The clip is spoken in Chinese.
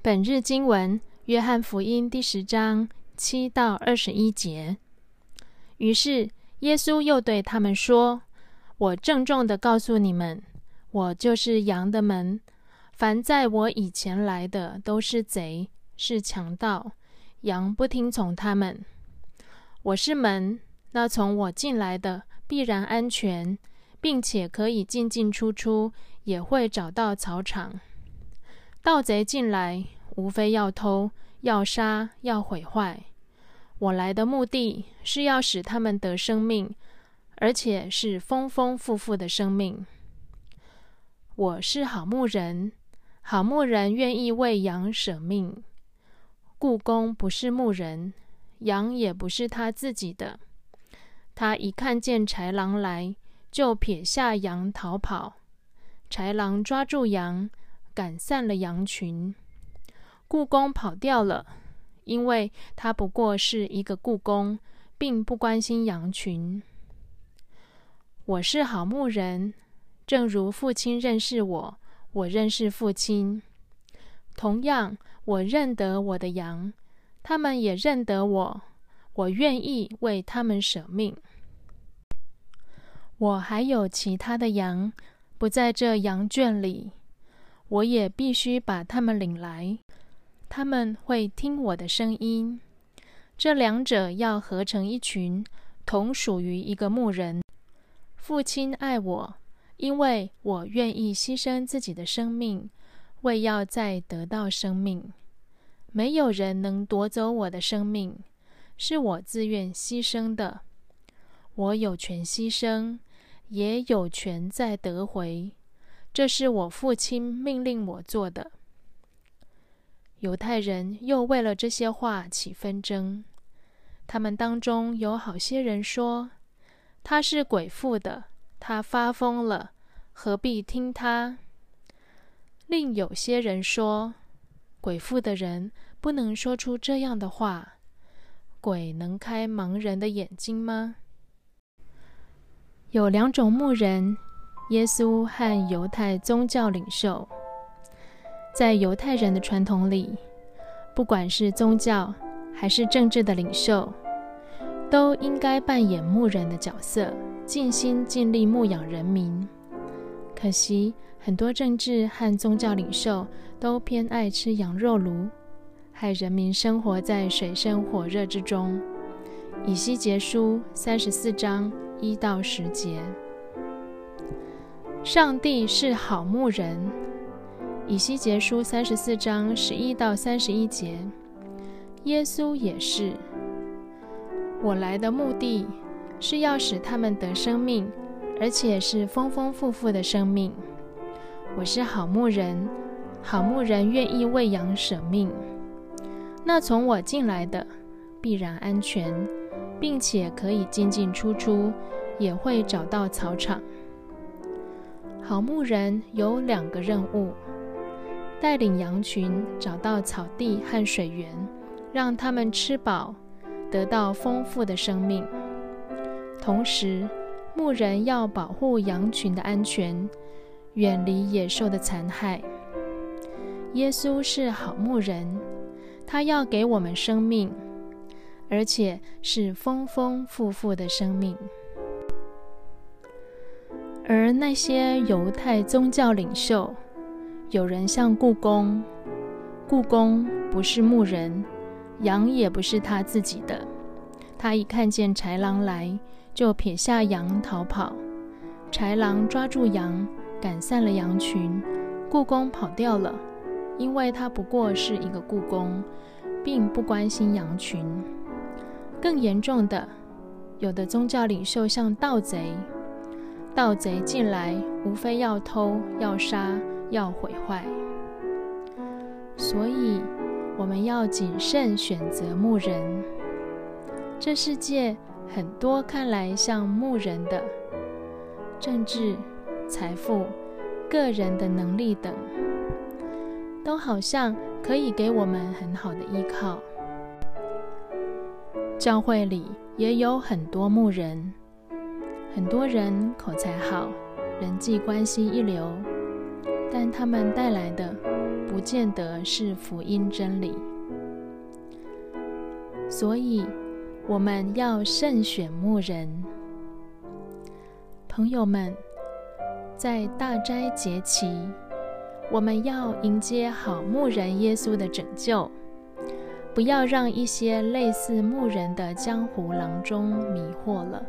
本日经文：约翰福音第十章七到二十一节。于是耶稣又对他们说：“我郑重的告诉你们，我就是羊的门。凡在我以前来的，都是贼，是强盗。羊不听从他们。我是门，那从我进来的必然安全，并且可以进进出出，也会找到草场。”盗贼进来，无非要偷、要杀、要毁坏。我来的目的是要使他们得生命，而且是丰丰富富的生命。我是好牧人，好牧人愿意为羊舍命。故宫不是牧人，羊也不是他自己的。他一看见豺狼来，就撇下羊逃跑。豺狼抓住羊。赶散了羊群，故宫跑掉了，因为他不过是一个故宫，并不关心羊群。我是好牧人，正如父亲认识我，我认识父亲。同样，我认得我的羊，他们也认得我，我愿意为他们舍命。我还有其他的羊，不在这羊圈里。我也必须把他们领来，他们会听我的声音。这两者要合成一群，同属于一个牧人。父亲爱我，因为我愿意牺牲自己的生命，为要再得到生命。没有人能夺走我的生命，是我自愿牺牲的。我有权牺牲，也有权再得回。这是我父亲命令我做的。犹太人又为了这些话起纷争，他们当中有好些人说他是鬼附的，他发疯了，何必听他？另有些人说，鬼附的人不能说出这样的话，鬼能开盲人的眼睛吗？有两种牧人。耶稣和犹太宗教领袖，在犹太人的传统里，不管是宗教还是政治的领袖，都应该扮演牧人的角色，尽心尽力牧养人民。可惜，很多政治和宗教领袖都偏爱吃羊肉炉，害人民生活在水深火热之中。以西结书三十四章一到十节。上帝是好牧人，以西结书三十四章十一到三十一节。耶稣也是。我来的目的是要使他们得生命，而且是丰丰富富的生命。我是好牧人，好牧人愿意为羊舍命。那从我进来的必然安全，并且可以进进出出，也会找到草场。好牧人有两个任务：带领羊群找到草地和水源，让他们吃饱，得到丰富的生命；同时，牧人要保护羊群的安全，远离野兽的残害。耶稣是好牧人，他要给我们生命，而且是丰丰富富的生命。而那些犹太宗教领袖，有人像故宫，故宫不是牧人，羊也不是他自己的。他一看见豺狼来，就撇下羊逃跑。豺狼抓住羊，赶散了羊群，故宫跑掉了，因为他不过是一个故宫，并不关心羊群。更严重的，有的宗教领袖像盗贼。盗贼进来，无非要偷、要杀、要毁坏，所以我们要谨慎选择牧人。这世界很多看来像牧人的政治、财富、个人的能力等，都好像可以给我们很好的依靠。教会里也有很多牧人。很多人口才好，人际关系一流，但他们带来的不见得是福音真理。所以，我们要慎选牧人。朋友们，在大斋节期，我们要迎接好牧人耶稣的拯救，不要让一些类似牧人的江湖郎中迷惑了。